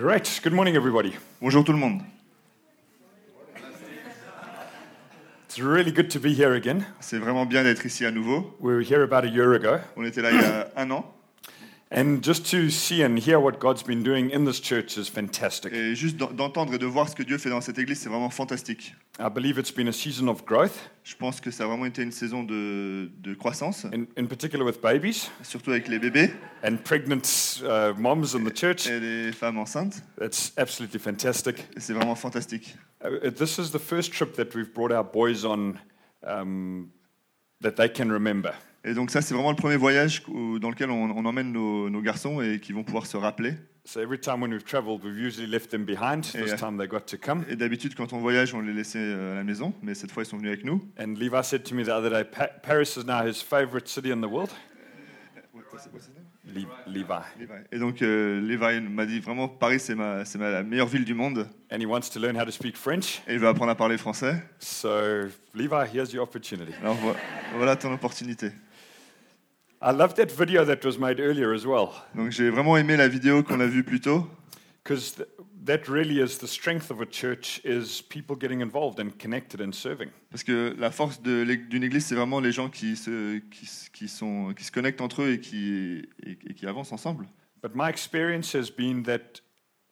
Great. Good morning, everybody. Bonjour tout le monde. It's really good to be here again. C'est vraiment bien d'être ici à nouveau. We were here about a year ago. On était là il y a un an And just to see and hear what God's been doing in this church is fantastic. et juste d'entendre et de voir ce que Dieu fait dans cette église, c'est vraiment fantastique. I believe it's been a season of growth, Je pense que ça a vraiment été une saison de, de croissance, in, in particular with babies surtout avec les bébés and pregnant uh, moms in the church. et les femmes enceintes. It's absolutely fantastic. C'est vraiment fantastique. Uh, this is the first trip that we've brought our boys on um, that they can remember. Et donc ça, c'est vraiment le premier voyage où- dans lequel on, on emmène nos, nos garçons et qui vont pouvoir se rappeler. So every time when we've traveled, we've usually left them behind. This Yeah. time they got to come. Et d'habitude, quand on voyage, on les laissait euh, à la maison, mais cette fois, ils sont venus avec nous. And Levi said to me the other day, pa- Paris is now his favorite city in the world. Le- Levi. Et donc, euh, Levi m'a dit vraiment, Paris, c'est ma, c'est ma la meilleure ville du monde. And he wants to learn how to speak French. Et il veut apprendre à parler français. So, Levi, here's your opportunity. Alors vo- voilà ton opportunité. I love that video that was made earlier as well, Donc j'ai vraiment aimé la vidéo qu'on a vue plus tôt, because th- that really is the strength of a church is people getting involved and connected and serving. parce que la force d'une église, c'est vraiment les gens qui se, qui, qui sont, qui se connectent entre eux et qui, et, et qui avancent ensemble. But my experience has been that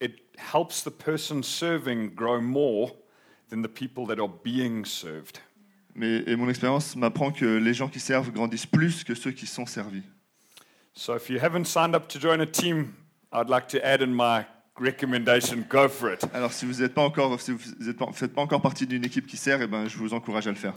it helps the person serving grow more than the people that are being served. Mais, et mon expérience m'apprend que les gens qui servent grandissent plus que ceux qui sont servis. So if you haven't signed up to join a team, I'd like to add in my recommendation go for it. Alors si vous n'êtes pas encore, si vous êtes pas, faites pas encore partie d'une équipe qui sert, eh ben, je vous encourage à le faire.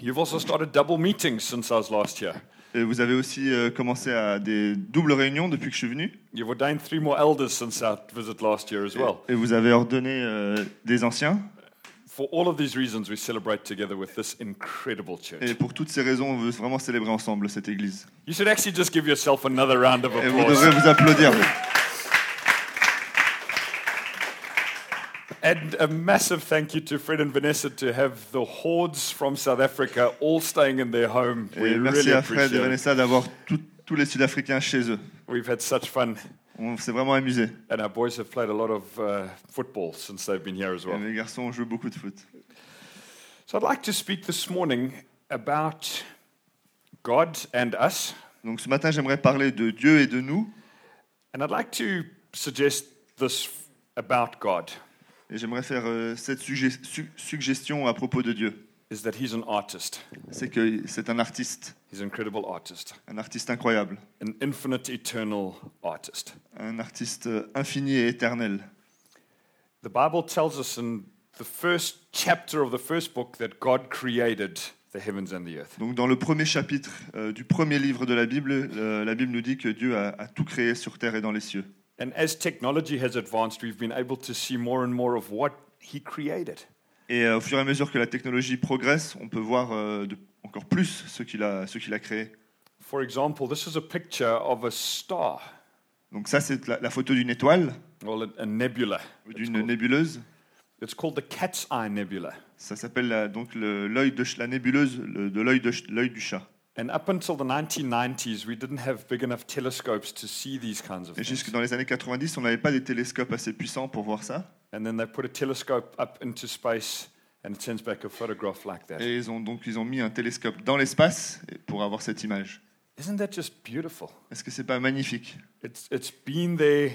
You've also started double meetings since I was last here. Et vous avez aussi euh, commencé à des doubles réunions depuis que je suis venu. You've ordained three more elders since our visit last year as well. Et vous avez ordonné euh, des anciens. Et pour toutes ces raisons, on veut vraiment célébrer ensemble cette église. You should actually just give yourself another round of Et vous devrez applause. vous applaudir. And a massive thank you to Fred and Vanessa to have the hordes from South Africa all staying in their home. We Et merci really à Fred et. Vanessa d'avoir tous les Sud-Africains chez eux. We've had such fun, On s'est vraiment amusé. and our boys have played a lot of uh, football since they've been here as well. Les garçons ont joué beaucoup de foot. So I'd like to speak this morning about God and us, Donc ce matin, j'aimerais parler de Dieu et de nous. and I'd like to suggest this about God Et j'aimerais faire euh, cette sugge- su- suggestion à propos de Dieu. Is that He's an artist. C'est que c'est un artiste, He's an incredible artist, un artiste incroyable, an infinite, eternal artist. un artiste infini et éternel. The Bible tells us in the first chapter of the first book that God created the heavens and the earth. Donc dans le premier chapitre euh, du premier livre de la Bible, euh, la Bible nous dit que Dieu a, a tout créé sur terre et dans les cieux. And as technology has advanced, we've been able to see more and more of what He created. Et euh, au fur et à mesure que la technologie progresse, on peut voir euh, de- encore plus ce qu'il a, qu'il a créé. For example, this is a picture of a star, Donc ça, c'est la, la photo d'une étoile, well, a, a nebula. ou It's d'une nébuleuse. it's called the Cat's Eye Nebula. Ça s'appelle la- donc l'œil de la nébuleuse le- de l'œil de ch- l'œil du chat. And up until the 1990s, we didn't have big enough telescopes to see these kinds of Et things. jusque dans les années 90, on n'avait pas des télescopes assez puissants pour voir ça. And then they put a telescope up into space and it sends back a photograph like that. Et ils ont donc ils ont mis un télescope dans l'espace pour avoir cette image. Isn't that just beautiful? Est-ce que c'est pas magnifique? It's, it's been there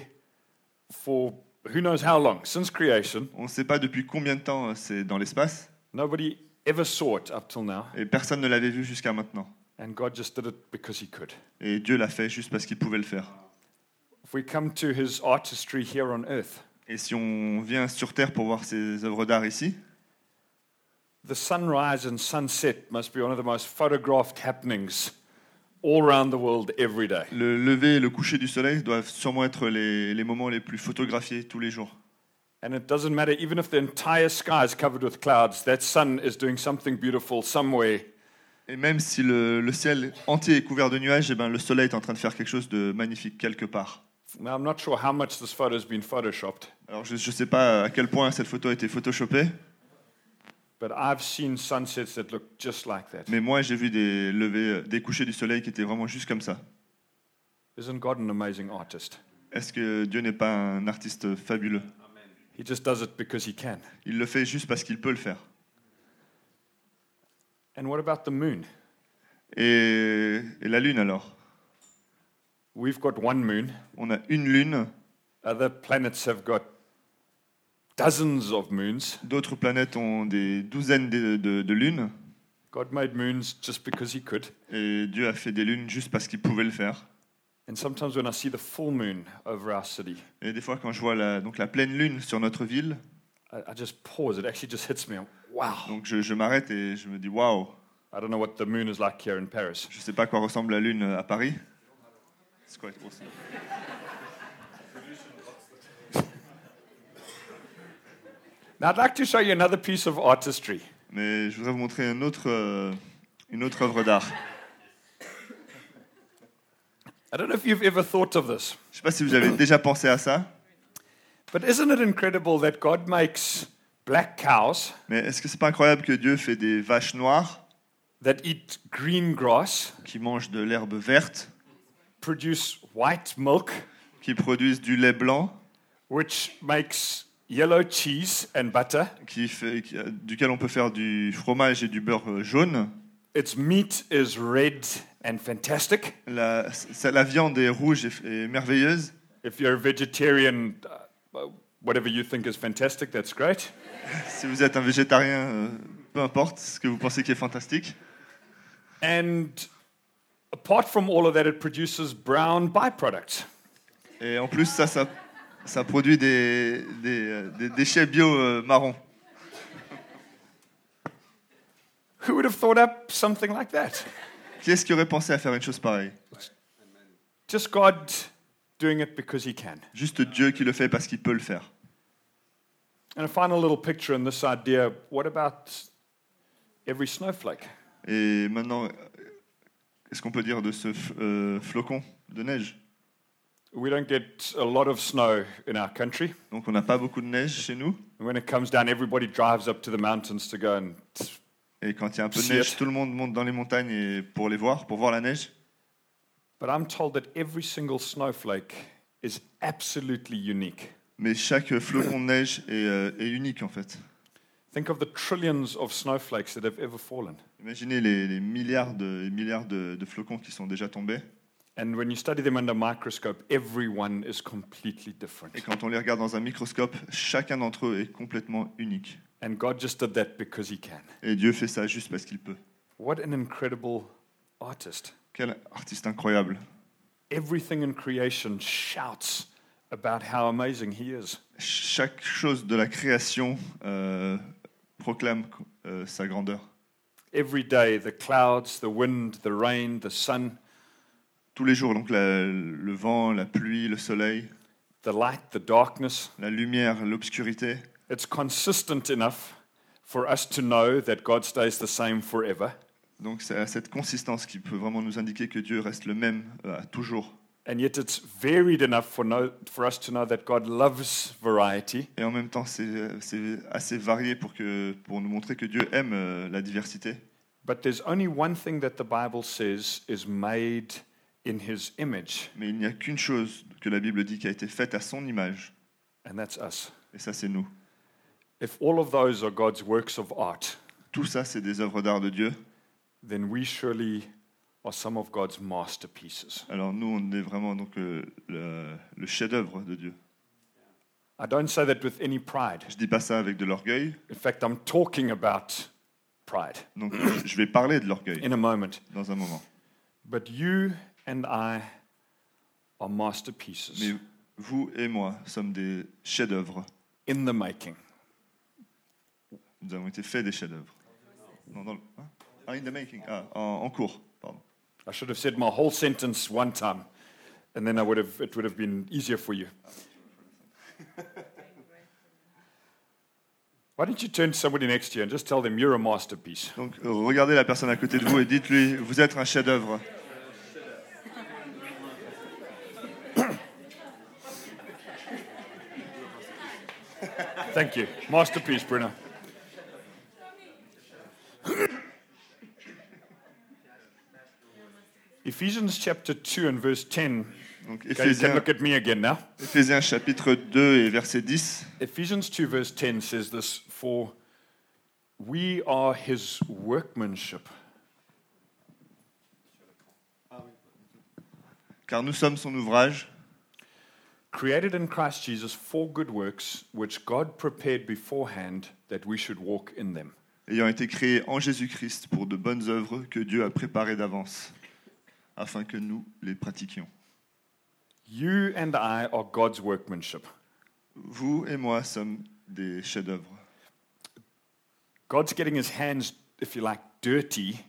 for who knows how long, since creation. On ne sait pas depuis combien de temps euh, c'est dans l'espace Nobody ever saw it up till now. et personne ne l'avait vu jusqu'à maintenant. And God just did it because He could. Et Dieu l'a fait juste parce qu'il pouvait le faire. If we come to His artistry here on earth, Et si on vient sur terre pour voir ses œuvres d'art ici, the sunrise and sunset must be one of the most photographed happenings all around the world every day. le lever et le coucher du soleil doivent sûrement être les, les moments les plus photographiés tous les jours. And it doesn't matter, even if the entire sky is covered with clouds, that sun is doing something beautiful somewhere. Et même si le, le ciel entier est couvert de nuages, eh ben, le soleil est en train de faire quelque chose de magnifique quelque part. Now, I'm not sure how much this photo has been photoshopped, Alors je ne sais pas à quel point cette photo a été photoshopée, but I've seen sunsets that look just like that. mais moi j'ai vu des levées, des couchers du soleil qui étaient vraiment juste comme ça. Isn't God an amazing artist? Est-ce que Dieu n'est pas un artiste fabuleux? He just does it because he can. Il le fait juste parce qu'il peut le faire. And what about the moon? Et, et la lune alors? We've got one moon. On a une lune, Other planets have got dozens of moons. d'autres planètes ont des douzaines de, de- de lunes, God made moons just because he could. et Dieu a fait des lunes juste parce qu'il pouvait le faire. And sometimes when I see the full moon over our city, Et des fois, quand je vois la, donc la pleine lune sur notre ville, I, just pause. It actually just hits me. Wow. donc je, je m'arrête et je me dis waouh, I don't know what the moon is like here in Paris. je sais pas à quoi ressemble la lune à Paris. C'est quite awesome. Now, I'd like to show you another piece of artistry. Mais je voudrais vous montrer une autre, euh, une autre œuvre d'art. I don't know if you've ever thought of this, Je sais pas si vous avez déjà pensé à ça, but isn't it incredible that God makes black cows mais est-ce que c'est pas incroyable que Dieu fait des vaches noires that eat green grass, qui mangent de l'herbe verte, produce white milk, qui produisent du lait blanc, which makes yellow cheese and butter? qui fait, qui- duquel on peut faire du fromage et du beurre euh, jaune? Its meat is red and fantastic. La, ça- la viande est rouge et, et merveilleuse. If you're a vegetarian, uh, whatever you think is fantastic, that's great. Si vous êtes un végétarien, euh, peu importe ce que vous pensez qui est fantastique. And apart from all of that, it produces brown byproducts. Et en plus, ça, ça, ça produit des, des, euh, des déchets bio euh, marrons. Who would have thought up something like that? Qui est-ce qui aurait pensé à faire une chose pareille? Just God doing it because He can. Juste Dieu qui le fait parce qu'il peut le faire. And a final little picture in this idea what about every snowflake? Et maintenant, qu'est-ce qu'on peut dire de ce euh, flocon de neige? We don't get a lot of snow in our country. Donc on n'a pas beaucoup de neige chez nous. And when it comes down, everybody drives up to the mountains to go and. Et quand il y a un peu de neige, tout le monde monte dans les montagnes et pour les voir, pour voir la neige. But I'm told that every single snowflake is absolutely unique. Mais chaque flocon de neige est, euh, est unique en fait. Think of the trillions of snowflakes that have ever fallen. Imaginez les, les milliards, de, les milliards de, de flocons qui sont déjà tombés. And when you study them under a microscope, everyone is completely different. Et quand on les regarde dans un microscope, chacun d'entre eux est complètement unique. And God just did that because He can. Et Dieu fait ça juste parce qu'il peut. What an incredible artist. Quel artiste incroyable. Everything in creation shouts about how amazing He is. Chaque chose de la création euh, proclame euh, sa grandeur. Every day, the clouds, the wind, the rain, the sun, Tous les jours, donc la- le vent, la pluie, le soleil, the light, the darkness, la lumière, l'obscurité, it's consistent enough for us to know that God stays the same forever. Donc c'est cette consistance qui peut vraiment nous indiquer que Dieu reste le même euh, à toujours. And yet, it's varied enough for, know, for us to know that God loves variety. Et en même temps, c'est c'est assez varié pour, que, pour nous montrer que Dieu aime euh, la diversité. But there's only one thing that the Bible says is made in His image, Mais il n'y a qu'une chose que la Bible dit qui a été faite à son image, and that's us. et ça c'est nous. If all of those are God's works of art, Tout ça, c'est des œuvres d'art de Dieu. Then we surely are some of God's masterpieces. Alors nous, on est vraiment donc le, le chef-d'œuvre de Dieu. I don't say that with any pride. Je dis pas ça avec de l'orgueil. In fact, I'm talking about pride Donc je vais parler de l'orgueil in a moment. dans un moment. But you and I are masterpieces Mais vous et moi sommes des chefs-d'œuvre. in the making. Nous avons été faits des chefs-d'œuvre. Non, hein? Ah, in the making. Ah, en, en cours. Pardon. I should have said my whole sentence one time, and then I would have, it would have been easier for you. Why don't you turn to somebody next to you and just tell them you're a masterpiece? Donc euh, regardez la personne à côté de vous et dites-lui, vous êtes un chef-d'œuvre. Thank you. Masterpiece, Bruno. Ephesians chapter 2 and verse 10 Donc Okay, you can Éphésiens, look at me again now. Éphésiens chapitre 2 et verset 10. Ephesians 2, verse 10 says this For we are his workmanship. Car nous sommes son ouvrage, created in Christ Jesus for good works, which God prepared beforehand that we should walk in them. ayant été créés en Jésus-Christ pour de bonnes œuvres que Dieu a préparées d'avance, afin que nous les pratiquions. You and I are God's workmanship. Vous et moi sommes des chefs-d'œuvre. God's getting his hands, if you like, dirty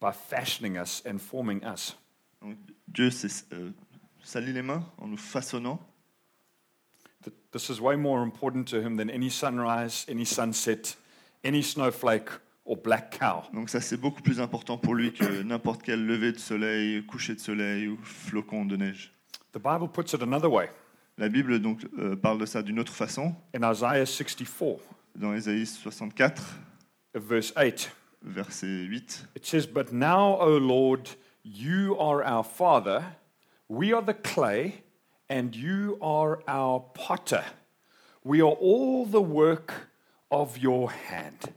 by fashioning us and forming us. Donc, Dieu s'est euh, sali les mains en nous façonnant. Th- This is way more important to him than any sunrise, any sunset, any snowflake, or black cow. Donc ça, c'est beaucoup plus important pour lui que n'importe quel lever de soleil, coucher de soleil ou flocon de neige. The Bible puts it another way. La Bible donc euh, parle de ça d'une autre façon. In Isaiah 64, Dans Ésaïe 64, verse 8, verset 8, it says, But now, O Lord, you are our Father, we are the clay, and you are our potter. We are all the work of your hand.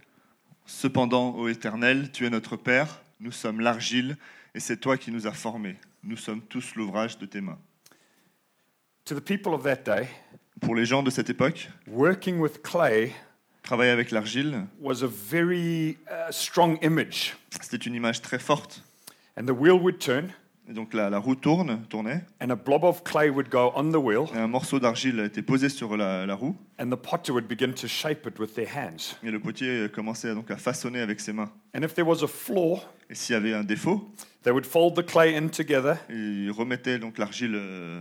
Cependant, ô Éternel, tu es notre Père, nous sommes l'argile, et c'est toi qui nous as formés. Nous sommes tous l'ouvrage de tes mains. To the people of that day, Pour les gens de cette époque, working with clay travailler avec l'argile, was a very uh, strong image. c'était une image très forte. And the wheel would turn, Et donc la, la roue tourne, tournait, and a blob of clay would go on the wheel, et un morceau d'argile était posé sur la, la roue, and the potter would begin to shape it with their hands. et le potier commençait donc à façonner avec ses mains. And if there was a flaw, Et s'il y avait un défaut, they would fold the clay in together il remettait donc l'argile euh,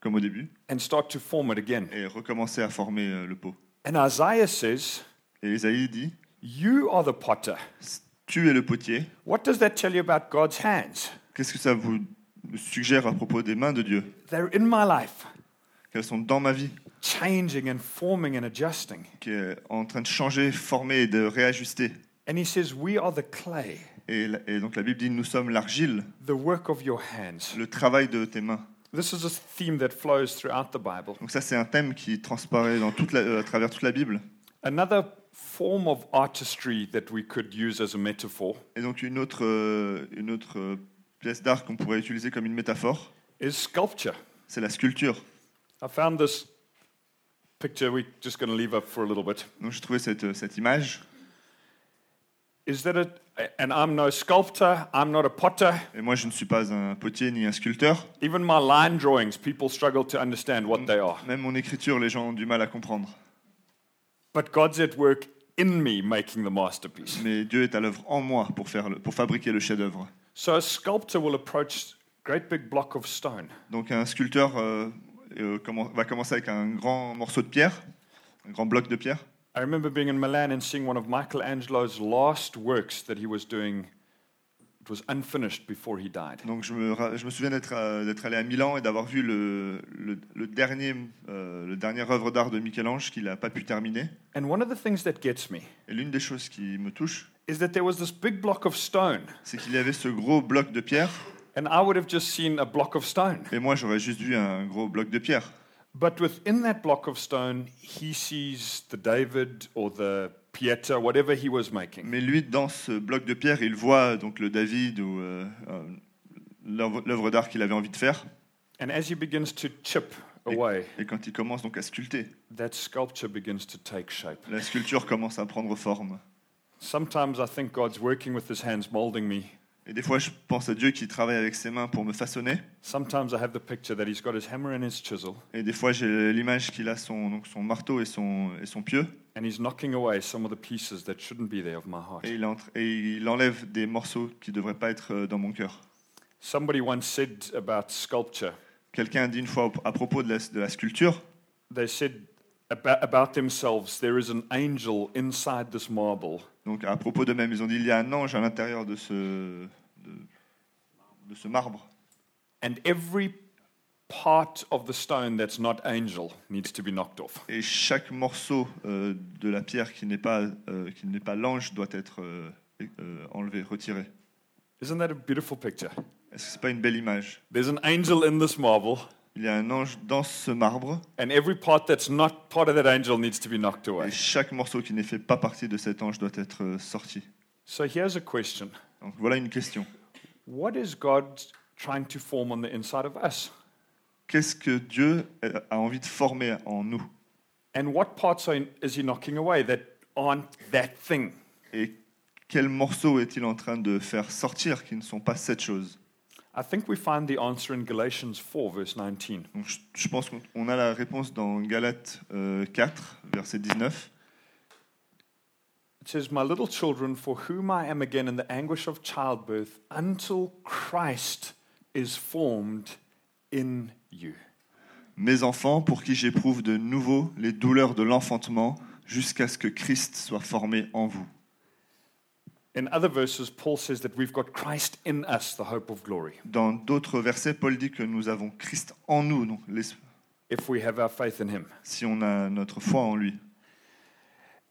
comme au début, and start to form it again. et recommençait à former euh, le pot. And Isaiah says, Et Isaïe dit, You are the potter. tu es le potier, What does that tell you about God's hands? Qu'est-ce que ça vous suggère à propos des mains de Dieu? They're in my life, Qu'elles sont dans ma vie, changing and forming and adjusting. qui est en train de changer, former et de réajuster. And he says, We are the clay, Et, donc la Bible dit, nous sommes l'argile, the work of your hands. le travail de tes mains. This is a theme that flows throughout the Bible. Donc ça, c'est un thème qui transparaît dans toute la- euh, à travers toute la Bible. Another form of artistry that we could use as a metaphor Et donc une autre, euh, une autre euh, pièce d'art qu'on pourrait utiliser comme une métaphore, is sculpture. c'est la sculpture. I found this picture we're just going to leave up for a little bit. Donc j'ai trouvé cette, cette image, Is that it? And I'm no sculptor, I'm not a potter. et moi je ne suis pas un potier ni un sculpteur. Even my line drawings, people struggle to understand what they are. Même mon écriture, les gens ont du mal à comprendre. But God's at work in me making the masterpiece. Mais Dieu est à l'œuvre en moi pour, faire le- pour fabriquer le chef-d'œuvre. So a sculptor will approach great big block of stone Donc un sculpteur euh, euh, va commencer avec un grand morceau de pierre, un grand bloc de pierre. I remember being in Milan and seeing one of Michelangelo's last works that he was doing. It was unfinished before he died. Donc je me, ra- je me souviens d'être euh, d'être allé à Milan et d'avoir vu le, le, le dernier, euh, le œuvre d'art de Michel-Ange qu'il n'a pas pu terminer. And one of the things that gets me Et l'une des choses qui me touche, is that there was this big block of stone, c'est qu'il y avait ce gros bloc de pierre, and I would have just seen a block of stone. et moi j'aurais juste vu un gros bloc de pierre. But within that block of stone, he sees the David or the Pieta, whatever he was making. Mais lui, dans ce bloc de pierre, il voit donc le David ou euh, euh, l'œuvre d'art qu'il avait envie de faire. And as he begins to chip away, Et quand il commence donc à sculpter, that sculpture begins to take shape. la sculpture commence à prendre forme. Sometimes I think God's working with his hands, molding me. Et des fois, je pense à Dieu qui travaille avec ses mains pour me façonner. Sometimes I have the picture that he's got his hammer and his chisel, Et des fois, j'ai l'image qu'il a son, donc son marteau et son, et son pieu. and he's knocking away some of the pieces that shouldn't be there of my heart. Et il, entre- et il enlève des morceaux qui ne devraient pas être euh, dans mon cœur. Somebody once said about sculpture, Quelqu'un a dit une fois à propos de la, de la sculpture, they said about, themselves, there is an angel inside this marble donc à propos d'eux-mêmes, ils ont dit il y a un ange à l'intérieur de ce, de, de ce marbre. And every part of the stone that's not angel needs to be knocked off. Et chaque morceau euh, de la pierre qui n'est pas, euh, qui n'est pas l'ange doit être euh, euh, enlevé, retiré. Isn't that a beautiful picture? Est-ce que c'est pas une belle image? There's an angel in this marble, Il y a un ange dans ce marbre and every part that's not part of that angel needs to be knocked et away. chaque morceau qui ne fait pas partie de cet ange doit être euh, sorti. So here's a question Donc voilà une question. What is God trying to form on the inside of us? Qu'est-ce que Dieu a envie de former en nous? And what parts are, is He knocking away that aren't that thing? Et quels morceaux est-il en train de faire sortir qui ne sont pas cette chose? I think we find the answer in Galatians 4, verse 19. Donc, je, je pense qu'on a la réponse dans Galates euh, 4, verset 19. It says, My little children, for whom I am again in the anguish of childbirth, until Christ is formed in you. Mes enfants, pour qui j'éprouve de nouveau les douleurs de l'enfantement, jusqu'à ce que Christ soit formé en vous. Dans d'autres versets, Paul dit que nous avons Christ en nous, donc if we have our faith in Him. si on a notre foi en lui.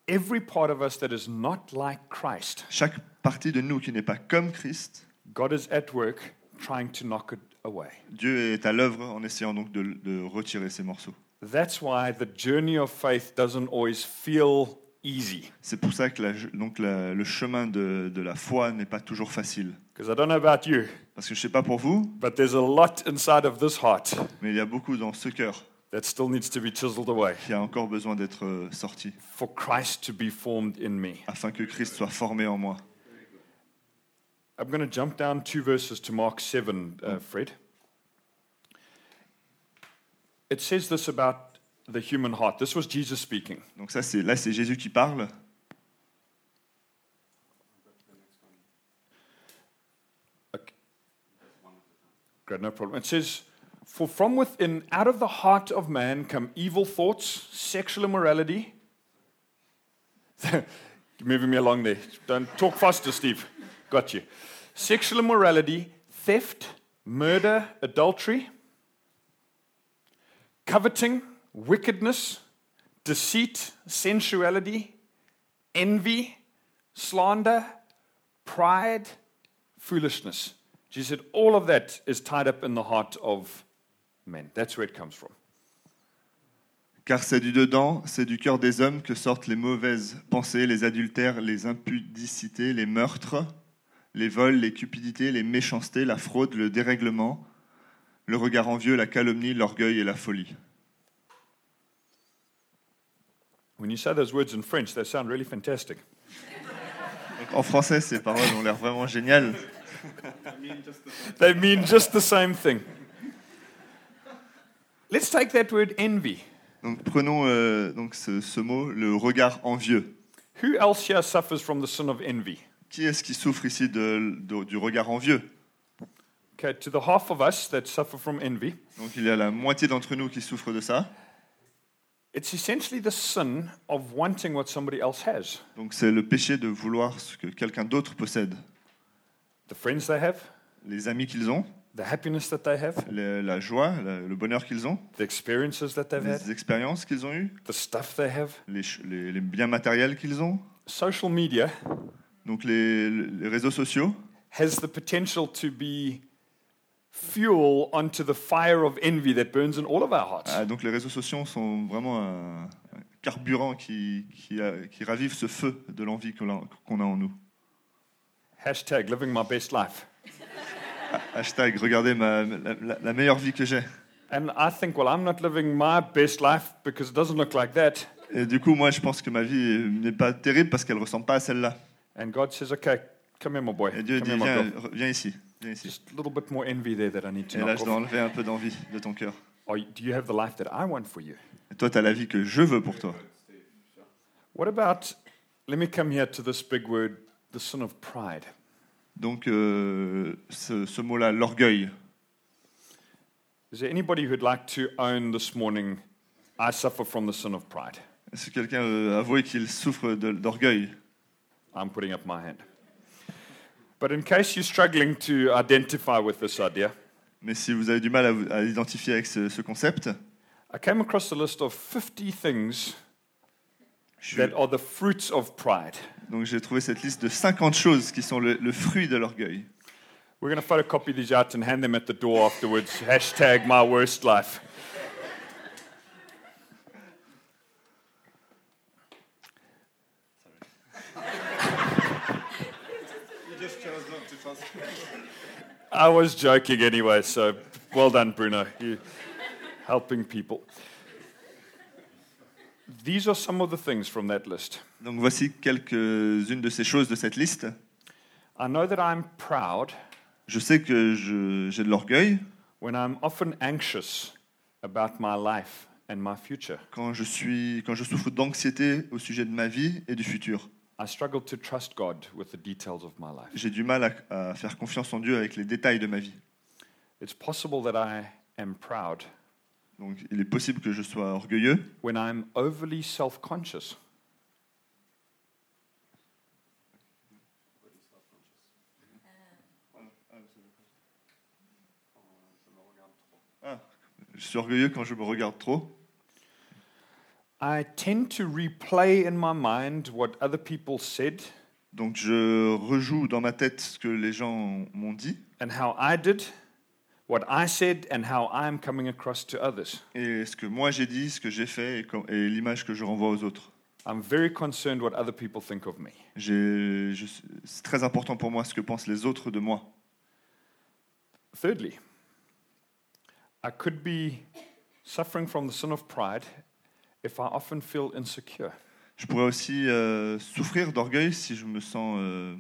Every part of us that is not like Christ, Chaque partie de nous qui n'est pas comme Christ, God is at work trying to knock it away. Dieu est à l'œuvre en essayant donc de, de retirer ces morceaux. That's why the journey of faith doesn't always feel easy. C'est pour ça que la- donc la- le chemin de, de la foi n'est pas toujours facile. Because I don't know about you, Parce que je ne sais pas pour vous, but there's a lot inside of this heart mais il y a beaucoup dans ce cœur that still needs to be chiseled away qui a encore besoin d'être euh, sorti, for Christ to be formed in me. afin que Christ soit formé en moi. I'm going to jump down two verses to Mark 7, uh, Fred. It says this about the human heart. This was Jesus speaking. Donc ça, c'est là, c'est Jésus qui parle. Great, no problem. It says, For from within, out of the heart of man, come evil thoughts, sexual immorality. Moving me along there. Don't talk faster, Steve. Got you. Sexual immorality, theft, murder, adultery, coveting, wickedness, deceit, sensuality, envy, slander, pride, foolishness. Jesus said all of that is tied up in the heart of men. That's where it comes from. Car c'est du dedans, c'est du cœur des hommes que sortent les mauvaises pensées, les adultères, les impudicités, les meurtres, les vols, les cupidités, les méchancetés, la fraude, le dérèglement, le regard envieux, la calomnie, l'orgueil et la folie. When you say those words in French, they sound really fantastic. En français, ces paroles ont l'air vraiment géniales. They mean just the same thing. Let's take that word envy. Donc prenons euh, donc ce, ce mot, le regard envieux. Who else here suffers from the sin of envy? Qui est-ce qui souffre ici de- de- du regard envieux? Okay, to the half of us that suffer from envy, Donc il y a la moitié d'entre nous qui souffrent de ça. It's essentially the sin of wanting what somebody else has. Donc c'est le péché de vouloir ce que quelqu'un d'autre possède. The friends they have, Les amis qu'ils ont, the happiness that they have, le- la joie, le bonheur qu'ils ont, the experiences that they've had, les expériences qu'ils ont eues, the stuff they have. les, ch- les- les biens matériels qu'ils ont. Social media Donc les, les réseaux sociaux has the potential to be fuel onto the fire of envy that burns in all of our hearts. Ah, donc les réseaux sociaux sont vraiment un, un carburant qui, qui, a- qui ravive ce feu de l'envie qu'on a, qu'on a en nous. Hashtag living my best life. Hashtag regardez ma, la, la- la meilleure vie que j'ai. And I think, well, I'm not living my best life because it doesn't look like that. Et du coup, moi, je pense que ma vie n'est pas terrible parce qu'elle ne ressemble pas à celle-là. And God says, okay, come here, my boy. Et Dieu Come dit, here, my viens, girl. viens ici. Just a little bit more envy there that I need to Et là, je dois enlever un peu d'envie de ton cœur. Are you- do you have the life that I want for you? Et toi, tu as la vie que je veux pour toi. What about, let me come here to this big word, the sin of pride. Donc, euh, ce, ce mot-là, l'orgueil. Is there anybody who'd like to own this morning, I suffer from the sin of pride? Est-ce que quelqu'un veut avouer qu'il souffre de- d'orgueil? I'm putting up my hand. But in case you're struggling to identify with this idea, Mais si vous avez du mal à, vous- à identifier avec ce, ce concept, I came across a list of 50 things je that are the fruits of pride. donc j'ai trouvé cette liste de 50 choses qui sont le, le fruit de l'orgueil. We're going to photocopy these out and hand them at the door afterwards. Hashtag my worst life. I was joking anyway, so well done, Bruno. You helping people. These are some of the things from that list. Donc voici quelques-unes de ces choses de cette liste. I know that I'm proud Je sais que je- j'ai de l'orgueil when I'm often anxious about my life and my future. quand je, suis, quand je souffre d'anxiété au sujet de ma vie et du futur. I struggle to trust God with the details of my life. J'ai du mal à, à faire confiance en Dieu avec les détails de ma vie. It's possible that I am proud Donc il est possible que je sois orgueilleux when I'm overly self conscious. Je suis orgueilleux quand je me regarde trop. I tend to replay in my mind what other people said Donc je rejoue dans ma tête ce que les gens m'ont dit and how I did, what I said, and how I'm coming across to others. et ce que moi j'ai dit, ce que j'ai fait et, et l'image que je renvoie aux autres. I'm very concerned what other people think of me. C'est très important pour moi ce que pensent les autres de moi. Thirdly, I could be suffering from the sin of pride if I often feel insecure. Je pourrais aussi euh, souffrir d'orgueil si je me sens... euh,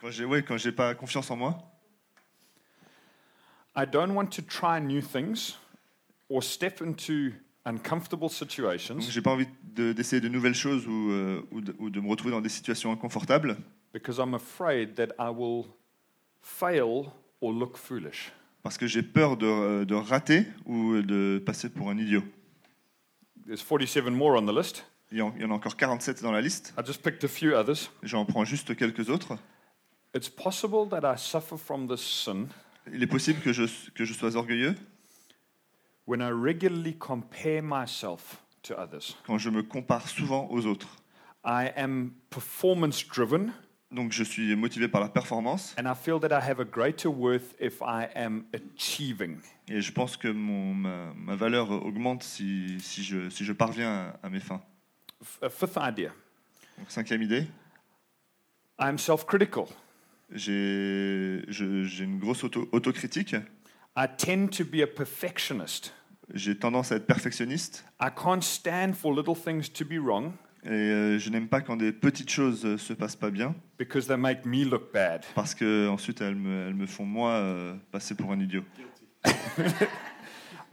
Quand j'ai ouais, quand j'ai pas confiance en moi, I don't want to try new things or step into uncomfortable donc situations j'ai pas envie de- d'essayer de, nouvelles choses ou, euh, ou de, ou de me retrouver dans des situations inconfortables. because I'm afraid that I will fail or look foolish. parce que j'ai peur de, de rater ou de passer pour un idiot. There's 47 more on the list. Il y en, il y en a encore 47 dans la liste, I just picked a few others. j'en prends juste quelques autres. It's possible that I suffer from this sin Il est possible que je, que je sois orgueilleux when I regularly compare myself to others. quand je me compare souvent aux autres. I am performance driven Donc je suis motivé par la performance and I feel that I have a greater worth if I am achieving. et je pense que mon, ma, ma valeur augmente si, si, je, si je parviens à, à mes fins. F- A fifth idea Donc cinquième idée, I'm self critical. j'ai je- j'ai une grosse auto- autocritique. I tend to be a perfectionist. J'ai tendance à être perfectionniste I can't stand for little things to be wrong et euh, je n'aime pas quand des petites choses euh, se passent pas bien because they make me look bad. parce que ensuite elles me, elles me font moi euh, passer pour un idiot.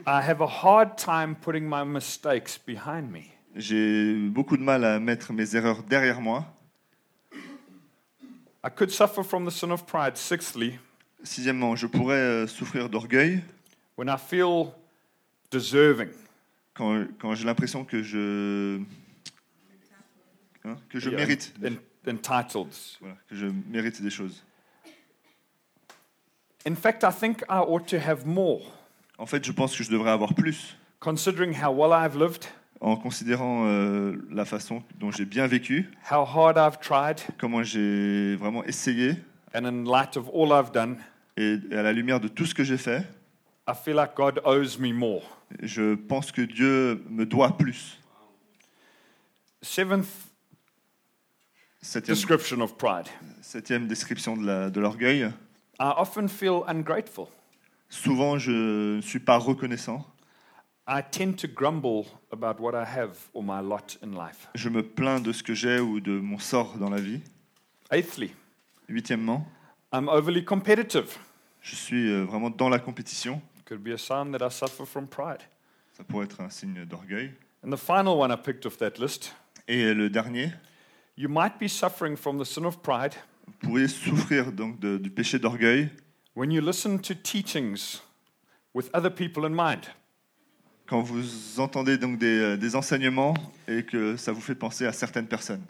I have a hard time putting my mistakes behind me. J'ai beaucoup de mal à mettre mes erreurs derrière moi. I could suffer from the sin of pride. Sixthly, Sixièmement, je pourrais euh, souffrir d'orgueil when I feel deserving. quand, quand j'ai l'impression que je hein, que je mérite en- entitled. voilà, que je mérite des choses. In fact, I think I ought to have more, En fait, je pense que je devrais avoir plus considering how well I've lived, en considérant euh, la façon dont j'ai bien vécu, how hard I've tried, comment j'ai vraiment essayé and in light of all I've done, et, et à la lumière de tout ce que j'ai fait, I feel like God owes me more. je pense que Dieu me doit plus. Seventh Septième, description of pride. septième description de l'orgueil. I often feel ungrateful. Souvent, je ne suis pas reconnaissant. I tend to grumble about what I have or my lot in life. Je me plains de ce que j'ai ou de mon sort dans la vie. Eighthly, Huitièmement, I'm overly competitive. je suis euh, vraiment dans la compétition. Could be a sign that I suffer from pride. Ça pourrait être un signe d'orgueil. And the final one I picked off that list Et le dernier, you might be suffering from the sin of pride vous pourriez souffrir donc de- du péché d'orgueil when you listen to teachings with other people in mind. quand vous entendez donc des, euh, des enseignements et que ça vous fait penser à certaines personnes.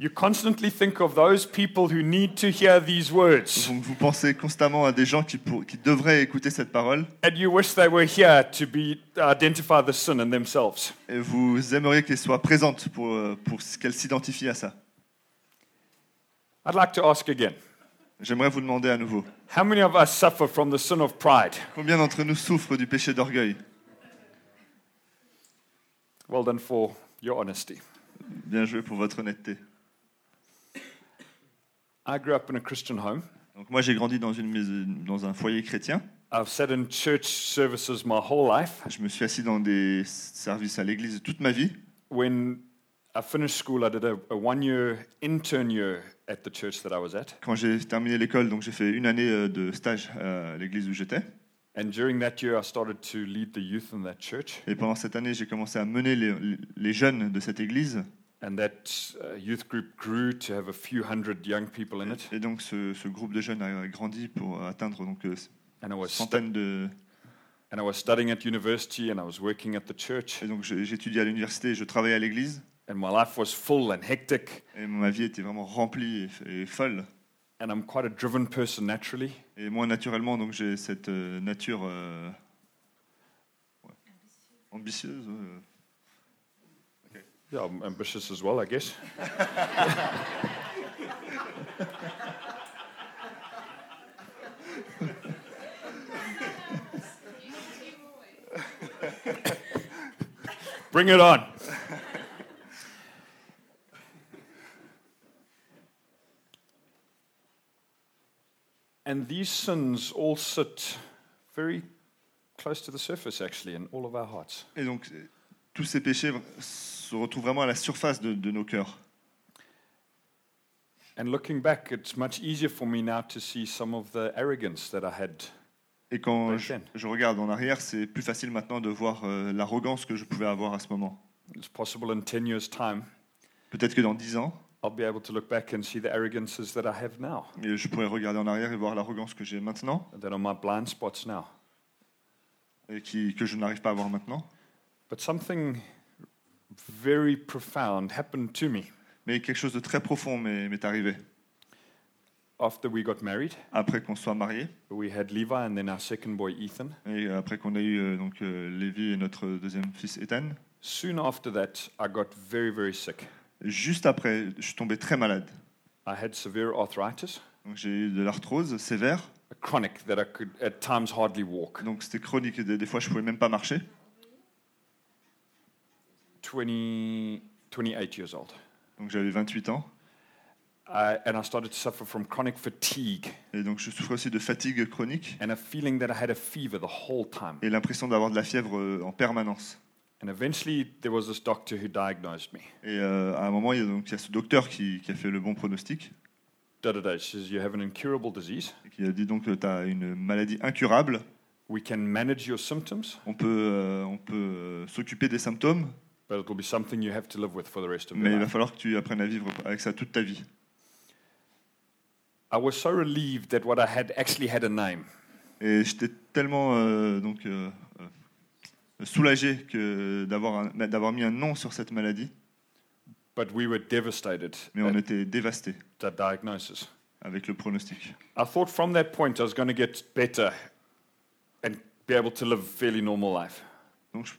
You constantly think of those people who need to hear these words, Donc vous pensez constamment à des gens qui, pour- qui devraient écouter cette parole and you wish they were here to be identify the sin in themselves. et vous aimeriez qu'elles soient présentes pour, euh, pour qu'elles s'identifient à ça. I'd like to ask again. J'aimerais vous demander à nouveau, How many of us suffer from the sin of pride? combien d'entre nous souffrent du péché d'orgueil? Well done for your honesty. Bien joué pour votre honnêteté. I grew up in a Christian home. Donc moi j'ai grandi dans, une dans un foyer chrétien. I've sat in church services my whole life. Je me suis assis dans des services à l'église toute ma vie. When I finished school, I did a, a one year intern year at the church that I was at. Quand j'ai terminé l'école, donc j'ai fait une année euh, de stage à l'église où j'étais. And during that year, I started to lead the youth in that church. Et pendant cette année, j'ai commencé à mener les, les jeunes de cette église. And that uh, youth group grew to have a few hundred young people in it. Et donc ce, ce groupe de jeunes a grandi pour atteindre donc euh, And I was, stu- centaines de. and I was studying at university and I was working at the church. Et donc j'étudiais à l'université, et je travaillais à l'église. And my life was full and hectic. Et ma vie était vraiment remplie et, et folle. And I'm quite a driven person naturally. Et moi, naturellement, donc j'ai cette euh, nature euh, ouais, ambitieuse. ouais. Yeah, I'm ambitious as well, I guess. Bring it on. And these sins all sit very close to the surface, actually, in all of our hearts. Et donc, tous ces péchés se retrouvent vraiment à la surface de, de nos cœurs. And looking back, it's much easier for me now to see some of the arrogance that I had. Et quand je, regarde en arrière, c'est plus facile maintenant de voir euh, l'arrogance que je pouvais avoir à ce moment. It's possible in 10 years' time, Peut-être que dans dix ans, I'll be able to look back and see the arrogances that I have now, et je pourrais regarder en arrière et voir l'arrogance que j'ai maintenant that are my blind spots now. et qui, que je n'arrive pas à voir maintenant. But something very profound happened to me Mais quelque chose de très profond m'est arrivé. after we got married. Après qu'on soit mariés We had Levi and then our second boy, Ethan. et après qu'on ait eu euh, donc euh, Lévi et notre deuxième fils Ethan. Soon after that, I got very, very sick. Juste après, je suis tombé très malade. I had severe arthritis, Donc j'ai eu de l'arthrose sévère. a chronic that I could at times hardly walk. Donc c'était chronique. et Des, des fois, je pouvais même pas marcher. 20, 28 years old. Donc j'avais 28 ans. I, and I started to suffer from chronic fatigue Et donc je souffrais aussi de fatigue chronique and a feeling that I had a fever the whole time. et l'impression d'avoir de la fièvre euh, en permanence. And eventually, there was this doctor who diagnosed me. Et euh, à un moment, il y a, donc, il y a ce docteur qui, qui a fait le bon pronostic Da da da. Says, You have an incurable disease. et qui a dit donc tu as une maladie incurable. We can manage your symptoms, On peut, euh, on peut euh, s'occuper des symptômes, but it will be something you have to live with for the rest of mais il va falloir que tu apprennes à vivre avec ça toute ta vie. I was so relieved that what I had actually had a name. Et j'étais tellement euh, donc, euh, euh, soulagé que d'avoir d'avoir mis un nom sur cette maladie, But we were devastated mais on était dévasté the diagnosis. avec le pronostic. I thought from that point I was going to get better and be able to live a fairly normal life. Donc je,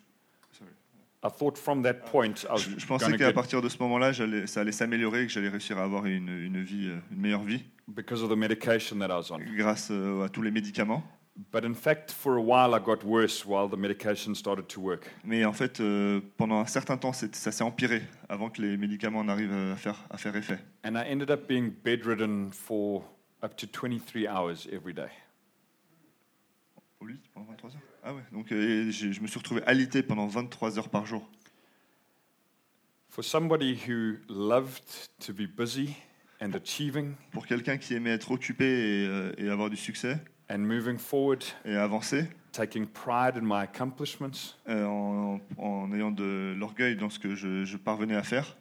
I thought from that point I was je- je pensais qu'à get, partir de ce moment-là, ça allait s'améliorer, que j'allais réussir à avoir une, une vie, euh, une meilleure vie because of the medication that I was on. grâce euh, à tous les médicaments. But in fact, for a while I got worse while the medication started to work. Mais en fait, euh, pendant un certain temps, ça s'est empiré avant que les médicaments n'arrivent à faire, à faire effet. And I ended up being bedridden for up to 23 hours every day. Au lit pendant 23 heures Ah ouais, donc euh, je me suis retrouvé alité pendant 23 heures par jour. For somebody who loved to be busy and achieving Pour quelqu'un qui aimait être occupé et, euh, et avoir du succès and moving forward, et avancer, taking pride in my accomplishments, euh, en, en ayant de l'orgueil dans ce que je, je parvenais à faire,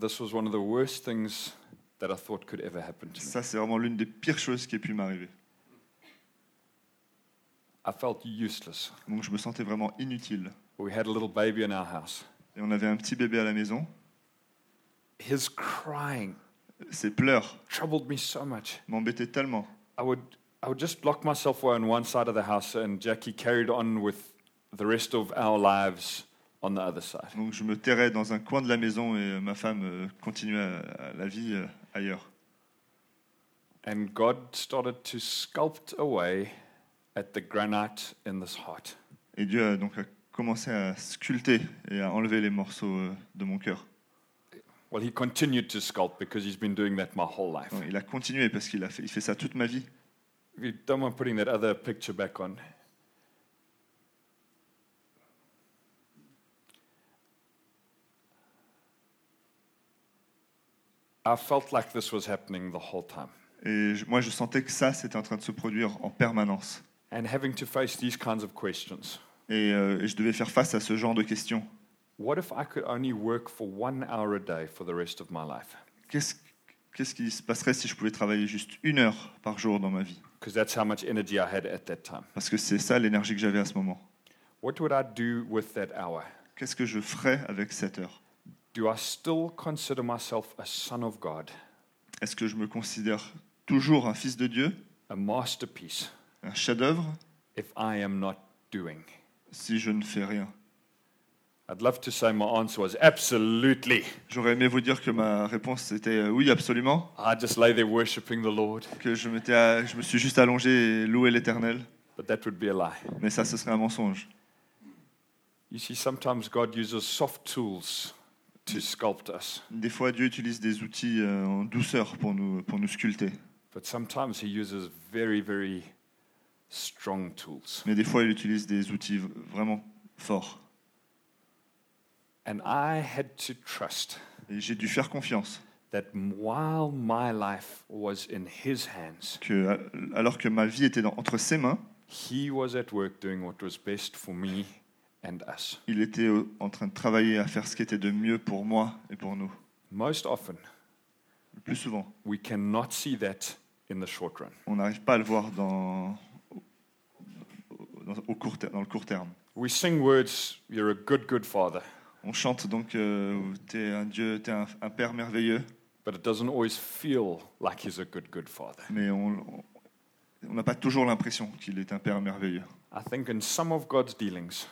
this was one of the worst things that I thought could ever happen to me. ça c'est vraiment l'une des pires choses qui ait pu m'arriver. I felt useless. Donc je me sentais vraiment inutile. We had a little baby in our house, Et on avait un petit bébé à la maison, his crying Ses pleurs troubled me so much. m'embêtaient tellement. I would, I would just lock myself away on one side of the house, and Jackie carried on with the rest of our lives on the other side. Donc je me terrais dans un coin de la maison et euh, ma femme euh, continuait la vie euh, ailleurs. And God started to sculpt away at the granite in this heart. Et Dieu a donc commencé à sculpter et à enlever les morceaux euh, de mon cœur. Well, He continued to sculpt because He's been doing that my whole life. Il a continué parce qu'il a fait, il fait ça toute ma vie. If you don't mind putting that other picture back on. I felt like this was happening the whole time. Et moi, je sentais que ça, c'était en train de se produire en permanence. And having to face these kinds of questions. Et, euh, et je devais faire face à ce genre de questions. What if I could only work for one hour a day for the rest of my life? Qu'est-ce qu'est-ce qui se passerait si je pouvais travailler juste une heure par jour dans ma vie? Because that's how much energy I had at that time. Parce que c'est ça l'énergie que j'avais à ce moment. What would I do with that hour? Qu'est-ce que je ferais avec cette heure? Do I still consider myself a son of God, Est-ce que je me considère toujours un fils de Dieu, a masterpiece, un chef-d'œuvre, if I am not doing? si je ne fais rien I'd love to say my answer was absolutely. J'aurais aimé vous dire que ma réponse était euh, oui, absolument, I just lay there worshiping the Lord, que je, m'étais je me suis juste allongé et loué l'Éternel, but that would be a lie. mais ça, ce serait un mensonge. You see, sometimes God uses soft tools to sculpt us, Des fois, Dieu utilise des outils euh, en douceur pour nous, pour nous sculpter, but sometimes He uses very, very strong tools. mais des fois, il utilise des outils vraiment forts. And I had to trust Et j'ai dû faire confiance that while my life was in His hands, que, alors que ma vie était dans- entre ses mains, He was at work doing what was best for me and us. il était euh, en train de travailler à faire ce qui était de mieux pour moi et pour nous. Most often, Le plus souvent, we cannot see that in the short run. on n'arrive pas à le voir dans, dans- au court ter- dans le court terme. We sing words, You're a good, good Father, On chante donc euh, T'es un Dieu, t'es un, un Père merveilleux, but it doesn't always feel like He's a good, good Father. mais on n'a pas toujours l'impression qu'il est un Père merveilleux. I think in some of God's dealings,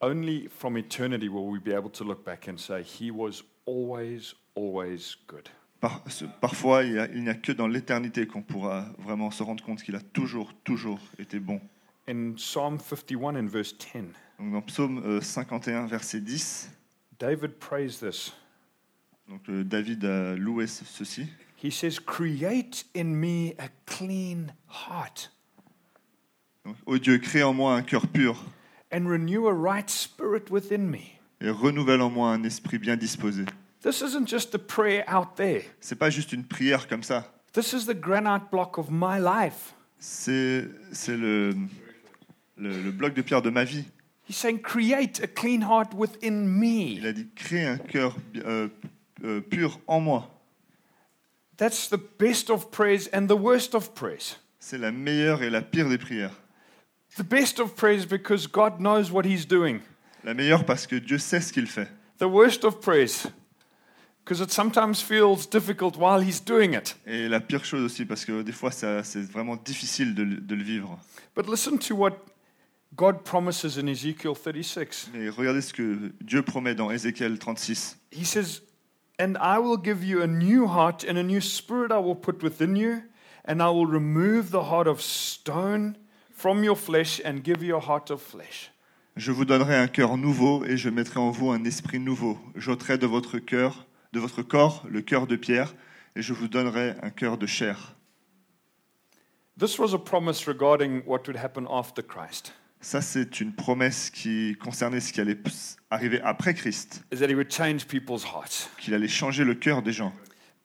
only from eternity will we be able to look back and say, He was always, always good. Par- ce- parfois, il y a- il n'y a, que dans l'éternité qu'on pourra vraiment se rendre compte qu'il a toujours, toujours été bon. In Psalm 51 and verse 10, Donc dans Psaume euh, 51, verset 10, David prays this. donc, euh, David a loué ce- ceci. He says, Create in me a clean heart Donc, Ô Dieu, crée en moi un cœur pur and renew a right spirit within me. et renouvelle en moi un esprit bien disposé. This isn't just a prayer out there. C'est pas juste une prière comme ça. This is the granite block of my life. C'est c'est le, le, le bloc de pierre de ma vie. He's saying, Create a clean heart within me. Il a dit crée un cœur euh, euh, pur en moi. That's the best of prayers and the worst of prayers. C'est la meilleure et la pire des prières. The best of prayers because God knows what He's doing. La meilleure parce que Dieu sait ce qu'il fait. The worst of prayers because it sometimes feels difficult while He's doing it. Et la pire chose aussi parce que des fois ça- c'est vraiment difficile de, le- de le vivre. But listen to what God promises in Ezekiel 36. Mais regardez ce que Dieu promet dans Ézéchiel 36. He says, And I will give you a new heart, and a new spirit I will put within you, and I will remove the heart of stone from your flesh and give you a heart of flesh. Je vous donnerai un cœur nouveau et je mettrai en vous un esprit nouveau. J'ôterai de votre cœur, de votre corps, le cœur de pierre et je vous donnerai un cœur de chair. This was a promise regarding what would happen after Christ, Ça, c'est une promesse qui concernait ce qui allait arriver après Christ, is that he would change people's hearts. qu'il allait changer le cœur des gens.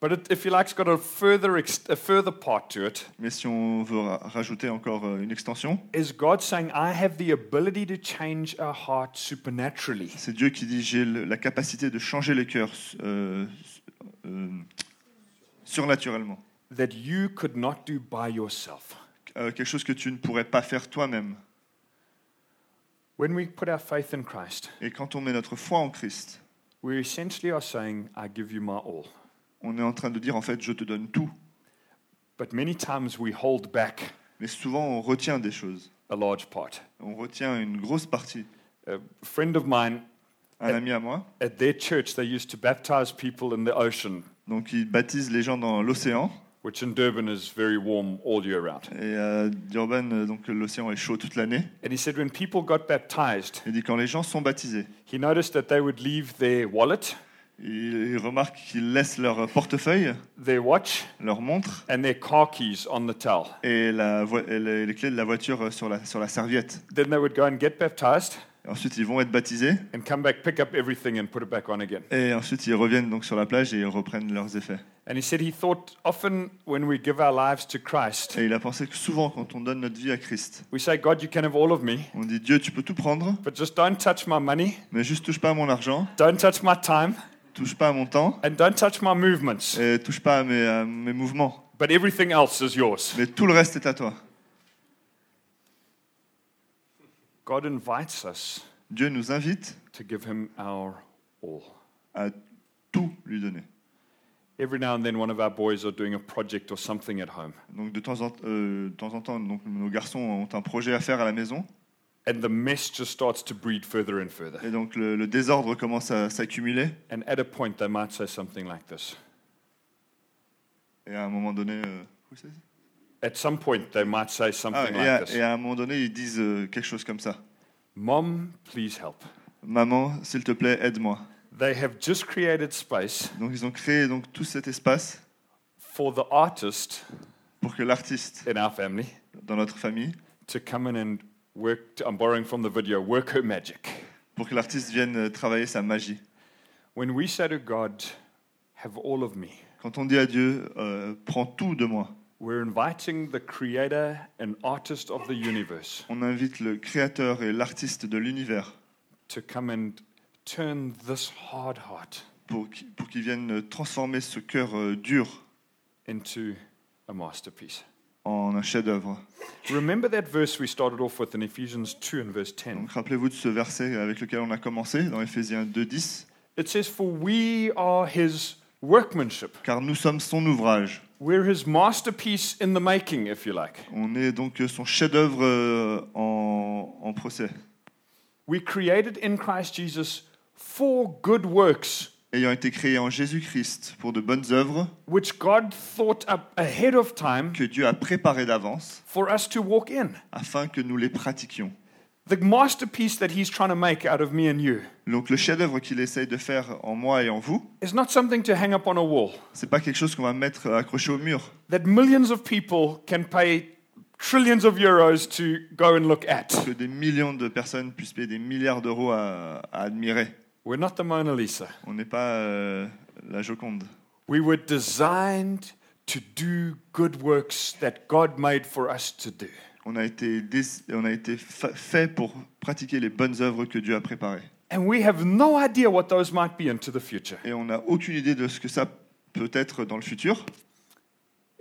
But it, if you like, it's got a further, ex- a further part to it. Mais si on veut ra- rajouter encore euh, une extension, c'est Dieu qui dit j'ai la capacité de changer les cœurs euh, euh, surnaturellement. That you could not do by yourself. Euh, quelque chose que tu ne pourrais pas faire toi-même. When we put our faith in Christ, Et quand on met notre foi en Christ, we essentially are saying, I give you my all. On est en train de dire en fait je te donne tout. But many times we hold back Mais souvent on retient des choses. a large part. On retient une grosse partie. A friend of mine Un ami à moi, at their church, they used to baptize people in the ocean, donc il baptise les gens dans l'océan. Which in Durban is very warm all year round. Et à Durban, euh, donc l'océan est chaud toute l'année. And he said when people got baptized, Il dit quand les gens sont baptisés, he noticed that they would leave their wallet, il, remarque qu'ils laissent leur portefeuille, their watch, leur montre and their car keys on the towel. et, la vo- et les, les clés de la voiture sur la, sur la serviette. Then they would go and get baptized Et ensuite, ils vont être baptisés and come back, pick up everything, and put it back on again. et ensuite ils reviennent donc sur la plage et ils reprennent leurs effets. And he said he thought often when we give our lives to Christ, Et il a pensé que souvent, quand on donne notre vie à Christ, we say, God, you can have all of me, on dit Dieu, tu peux tout prendre, but just don't touch my money, mais juste touche pas à mon argent, don't touch my time, touche pas à mon temps and don't touch my movements. et touche pas à mes, à mes mouvements. But everything else is yours. Mais tout le reste est à toi. God invites us Dieu nous invite to give him our all. à tout lui donner. Every now and then, one of our boys are doing a project or something at home, Donc de temps en, euh, de temps, en temps, donc, nos garçons ont un projet à faire à la maison and the mess just starts to breed further and further. et donc le, le désordre commence à s'accumuler And at a point, they might say something like this. et à un moment donné, euh, who says it? At some point, they might say Ah, something et, à, like this et à un moment donné, ils disent euh, quelque chose comme ça. Mom, please help. Maman, s'il te plaît, aide-moi. They have just created space Donc ils ont créé donc tout cet espace for the artist pour que l'artiste in our family dans notre famille, to come in and work. I'm borrowing from the video, work her magic. pour que l'artiste vienne euh, travailler sa magie. When we say to God, have all of me, Quand on dit à Dieu, euh, prends tout de moi, we're inviting the creator and artist of the universe on invite le créateur et l'artiste de l'univers to come and turn this hard heart pour qu'il pour qu'il vienne transformer ce cœur euh, dur into a masterpiece. en un chef-d'œuvre. Remember that verse we started off with in Ephesians 2 and verse 10? Donc rappelez-vous de ce verset avec lequel on a commencé dans Éphésiens 2.10. It says, For we are his workmanship. Car nous sommes son ouvrage. We're his masterpiece in the making, if you like. On est donc son chef-d'œuvre euh, en, en procès. We created in Christ Jesus for good works, Ayant été créé en Jésus-Christ pour de bonnes œuvres which God thought up ahead of time que Dieu a préparées d'avance for us to walk in. afin que nous les pratiquions. The masterpiece that he's trying to make out of me and you Donc le chef-d'œuvre qu'il essaye de faire en moi et en vous, is not something to hang up on a wall c'est pas quelque chose qu'on va mettre euh, accroché au mur. that millions of people can pay trillions of euros to go and look at. Que des millions de personnes puissent payer des milliards d'euros à, à admirer. We're not the Mona Lisa. On n'est pas euh, la Joconde. We were designed to do good works that God made for us to do. On a été, on a été fa- fait pour pratiquer les bonnes œuvres que Dieu a préparées. And we have no idea what those might be into the future. Et on n'a aucune idée de ce que ça peut être dans le futur.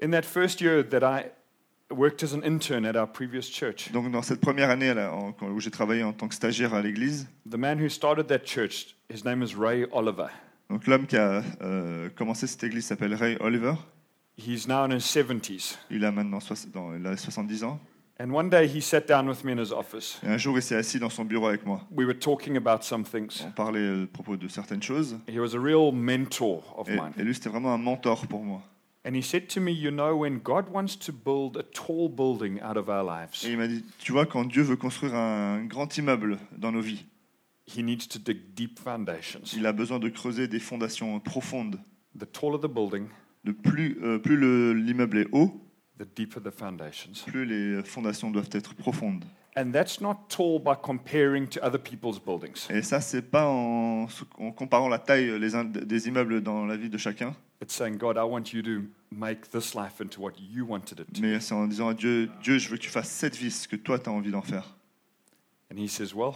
In that first year that I worked as an intern at our previous church, Donc dans cette première année là, en- quand- où j'ai travaillé en tant que stagiaire à l'église, the man who started that church, his name is Ray Oliver. donc l'homme qui a euh, commencé cette église s'appelle Ray Oliver. He's now in his 70s. Il a maintenant soix- dans- il a 70 ans. And one day he sat down with me in his office. Et un jour, il s'est assis dans son bureau avec moi. We were talking about some things. On parlait euh, à propos de certaines choses. He was a real mentor of Et, mine. et lui, c'était vraiment un mentor pour moi. And he said to me, You know, when God wants to build a tall building out of our Et lives, il m'a dit, tu vois, quand Dieu veut construire un grand immeuble dans nos vies, he needs to dig deep foundations. il a besoin de creuser des fondations profondes. The taller the building, De plus euh, plus le- l'immeuble est haut, the deeper the foundations. plus les fondations doivent être profondes. And that's not tall by comparing to other people's buildings. Et ça, c'est pas en, en comparant la taille les uns- des immeubles dans la vie de chacun, It's saying, God, I want you to make this life into what you wanted it to. mais c'est en disant à Dieu, Dieu, je veux que tu fasses cette vie, ce que toi, tu as envie d'en faire. And he says, Well,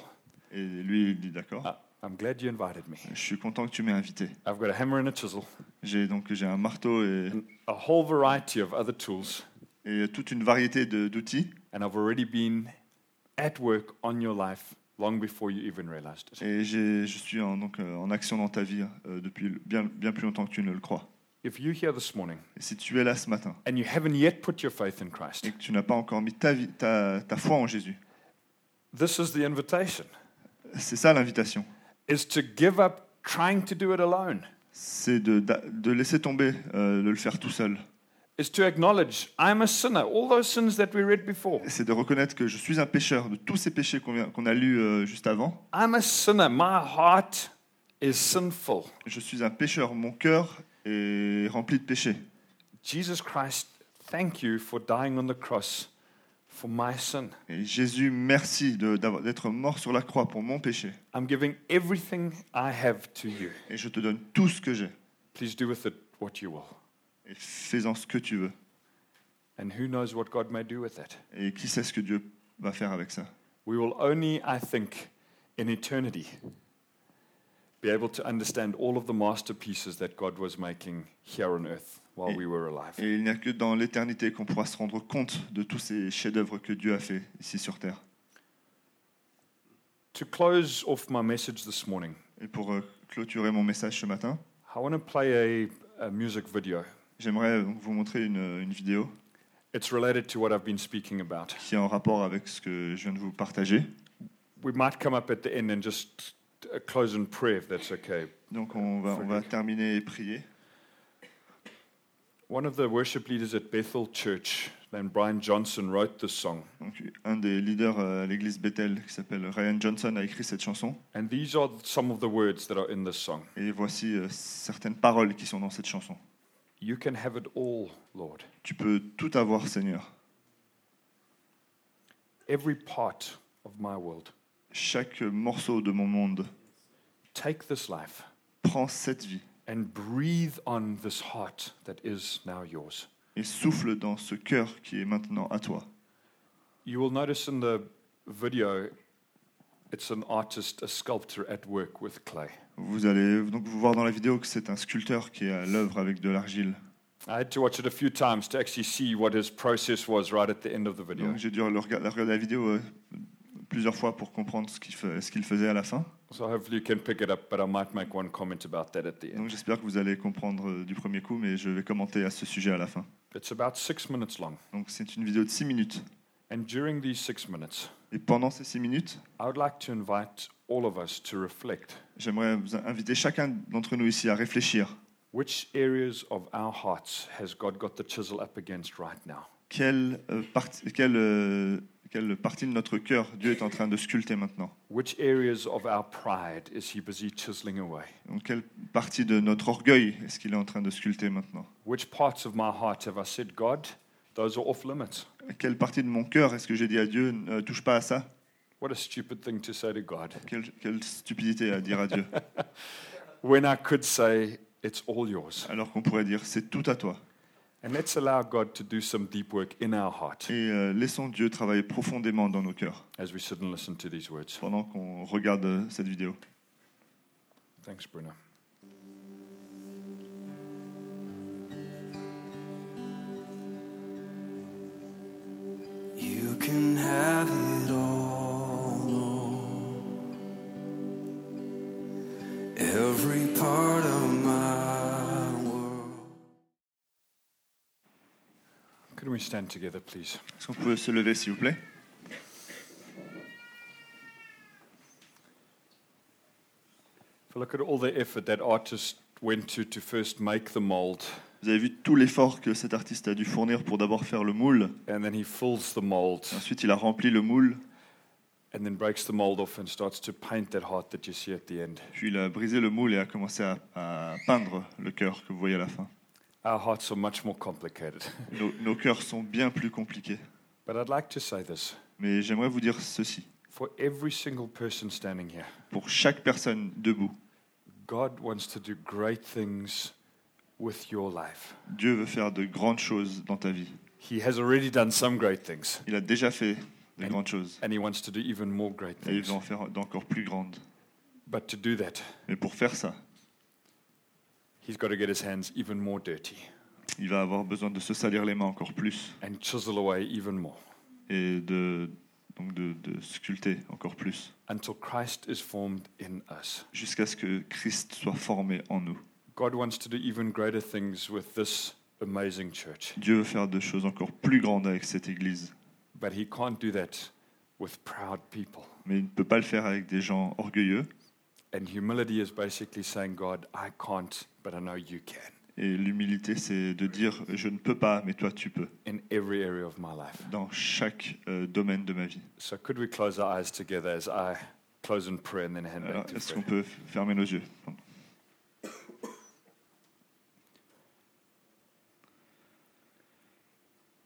Et lui, il dit, d'accord, I- I'm glad you invited me. je suis content que tu m'aies invité. I've got a hammer and a chisel J'ai donc j'ai un marteau et, and a whole variety of other tools. Et toute une variété d'outils. And I've already been at work on your life long before you even realized it. Et je suis en, donc, euh, en action dans ta vie euh, depuis bien, bien plus longtemps que tu ne le crois. If you're here this morning Et si tu es là ce matin and you haven't yet put your faith in Christ, et que tu n'as pas encore mis ta, vie, ta, ta foi en Jésus, this is the invitation c'est ça l'invitation. is to give up trying to do it alone. C'est de, de laisser tomber, euh, de le faire tout seul. Is to acknowledge I'm a sinner. All those sins that we read before. C'est de reconnaître que je suis un pécheur de tous ces péchés qu'on a lus euh, juste avant. I'm a sinner. My heart is sinful. Je suis un pécheur. Mon cœur est rempli de péchés. Jesus Christ, thank you for dying on the cross for my sin. Et Jésus, merci de- d'avoir- d'être mort sur la croix pour mon péché. I'm giving everything I have to you. Et je te donne tout ce que j'ai. Please do with it what you will. Et fais-en ce que tu veux. And who knows what God may do with it? Et qui sait ce que Dieu va faire avec ça We will only, I think, in eternity, be able to understand all of the masterpieces that God was making here on earth while we were alive. Et il n'y a que dans l'éternité qu'on pourra se rendre compte de tous ces chefs-d'œuvre que Dieu a fait ici sur terre. To close off my message this morning, Et pour euh, clôturer mon message ce matin, I want to play a, a music video. J'aimerais vous montrer une, une vidéo It's related to what I've been speaking about. qui est en rapport avec ce que je viens de vous partager. We might come up at the end and just close in prayer, if that's okay. Donc on va, on va terminer et prier. One of the worship leaders at Bethel Church, named Brian Johnson, wrote this song. Donc, un des leaders euh, à l'église Bethel, qui s'appelle Ryan Johnson, a écrit cette chanson. And these are some of the words that are in this song. Et voici euh, certaines paroles qui sont dans cette chanson. You can have it all, Lord. Tu peux tout avoir, Seigneur. Every part of my world. Chaque morceau de mon monde, Take this life prends cette vie and breathe on this heart that is now yours. et souffle dans ce cœur qui est maintenant à toi. You will notice in the video, it's an artist, a sculptor at work with clay. Vous allez donc vous voir dans la vidéo que c'est un sculpteur qui est à l'œuvre avec de l'argile. I had to watch it a few times to actually see what his process was right at the end of the video. Donc j'ai dû regarder la vidéo euh, plusieurs fois pour comprendre ce qu'il faisait à la fin. So hopefully you can pick it up, but I might make one comment about that at the Donc end. j'espère que vous allez comprendre euh, du premier coup, mais je vais commenter à ce sujet à la fin. It's about six minutes long. Donc c'est une vidéo de 6 minutes. And during these six minutes, Et pendant ces 6 minutes, j'aimerais vous inviter chacun d'entre nous ici à réfléchir. which areas of our hearts has God got the chisel up against right now? Quelle, partie, quelle, euh, quelle partie de notre cœur Dieu est en train de sculpter maintenant? Which areas of our pride is He busy chiseling away? Donc, Quelle partie de notre orgueil est-ce qu'il est en train de sculpter maintenant? Which parts of my heart have I said, God, those are off limits? Quelle partie de mon cœur est-ce que j'ai dit à Dieu ne touche pas à ça? What a stupid thing to say to God quelle, quelle stupidité à dire à Dieu when I could say, It's all yours. Alors qu'on pourrait dire c'est tout à toi. And let's allow God to do some deep work in our heart Et euh, laissons Dieu travailler profondément dans nos cœurs as we sit and listen to these words. pendant qu'on regarde euh, cette vidéo. Thanks, Bruno. Can have it all, Lord. Every part of my world. Could we stand together, please? Est-ce qu'on peut se lever s'il vous plaît If you look at all the effort that artist went to to first make the mold, Vous avez vu tout l'effort que cet artiste a dû fournir pour d'abord faire le moule. and then he fills the mold, Ensuite, il a rempli le moule. and then breaks the mold off and starts to paint that heart that you see at the end. Puis il a brisé le moule et a commencé à, à peindre le cœur que vous voyez à la fin. Our hearts are much more complicated. Nos, nos cœurs sont bien plus compliqués. But I'd like to say this Mais j'aimerais vous dire ceci. for every single person standing here, Pour chaque personne debout, God wants to do great things with your life. Dieu veut faire de grandes choses dans ta vie. He has already done some great things, Il a déjà fait de And- grandes choses. and He wants to do even more great Et il things. veut en faire d'encore plus grandes. But to do that, Mais pour faire ça, He's got to get His hands even more dirty il va avoir besoin de se salir les mains encore plus and chisel away even more. et de donc de, de sculpter encore plus, until Christ is formed in us. jusqu'à ce que Christ soit formé en nous. God wants to do even greater things with this amazing church, Dieu veut faire des choses encore plus grandes avec cette Église, but He can't do that with proud people. mais il ne peut pas le faire avec des gens orgueilleux. And humility is basically saying, God, I can't, but I know you can Et l'humilité, c'est de dire je ne peux pas, mais toi tu peux, in every area of my life. dans chaque euh, domaine de ma vie. So, could we close our eyes together as I close in prayer and then hand Alors, back to est-ce qu'on peut fermer nos yeux?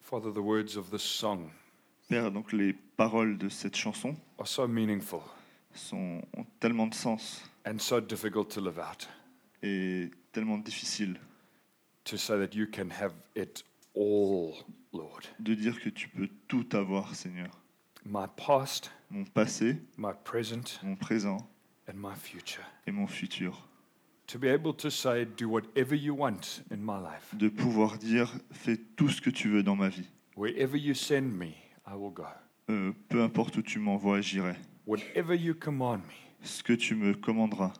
Father, the words of this song Père, donc les paroles de cette chanson are so meaningful sont, ont tellement de sens and so difficult to live out. et tellement difficiles To say that you can have it all, Lord. de dire que tu peux tout avoir, Seigneur. My past, Mon passé, my present, mon présent and my future. et mon futur. To be able to say, do whatever you want in my life. De pouvoir dire fais tout ce que tu veux dans ma vie. Wherever you send me, I will go. Euh, peu importe où tu m'envoies, j'irai. Whatever you command me, Ce que tu me commanderas,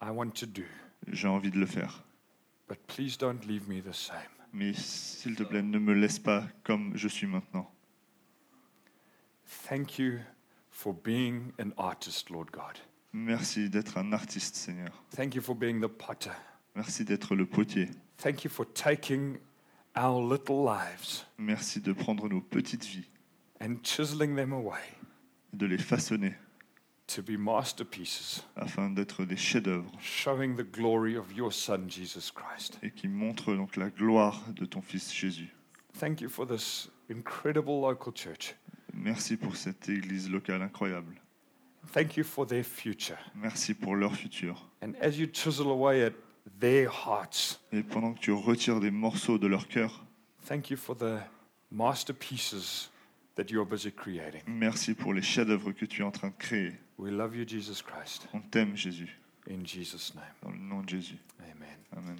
I want to do. j'ai envie de le faire. But please don't leave me the same. Mais s'il te plaît, ne me laisse pas comme je suis maintenant. Thank you for being an artist, Lord God. Merci d'être un artiste, Seigneur. Thank you for being the potter. Merci d'être le potier. Thank you for taking our little lives Merci de prendre nos petites vies, and chiseling them away de les façonner to be masterpieces, afin d'être des chefs-d'œuvre showing the glory of your Son, Jesus Christ. et qui montrent donc la gloire de ton Fils Jésus. Thank you for this incredible local church. Merci pour cette église locale incroyable. Thank you for their future. Merci pour leur futur. And as you chisel away at their hearts, Et pendant que tu retires des morceaux de leur cœur, thank you for the masterpieces that you are busy creating. merci pour les chefs-d'œuvre que tu es en train de créer. We love you, Jesus Christ. On t'aime, Jésus. In Jesus' name, Dans le nom de Jésus. amen. Amen.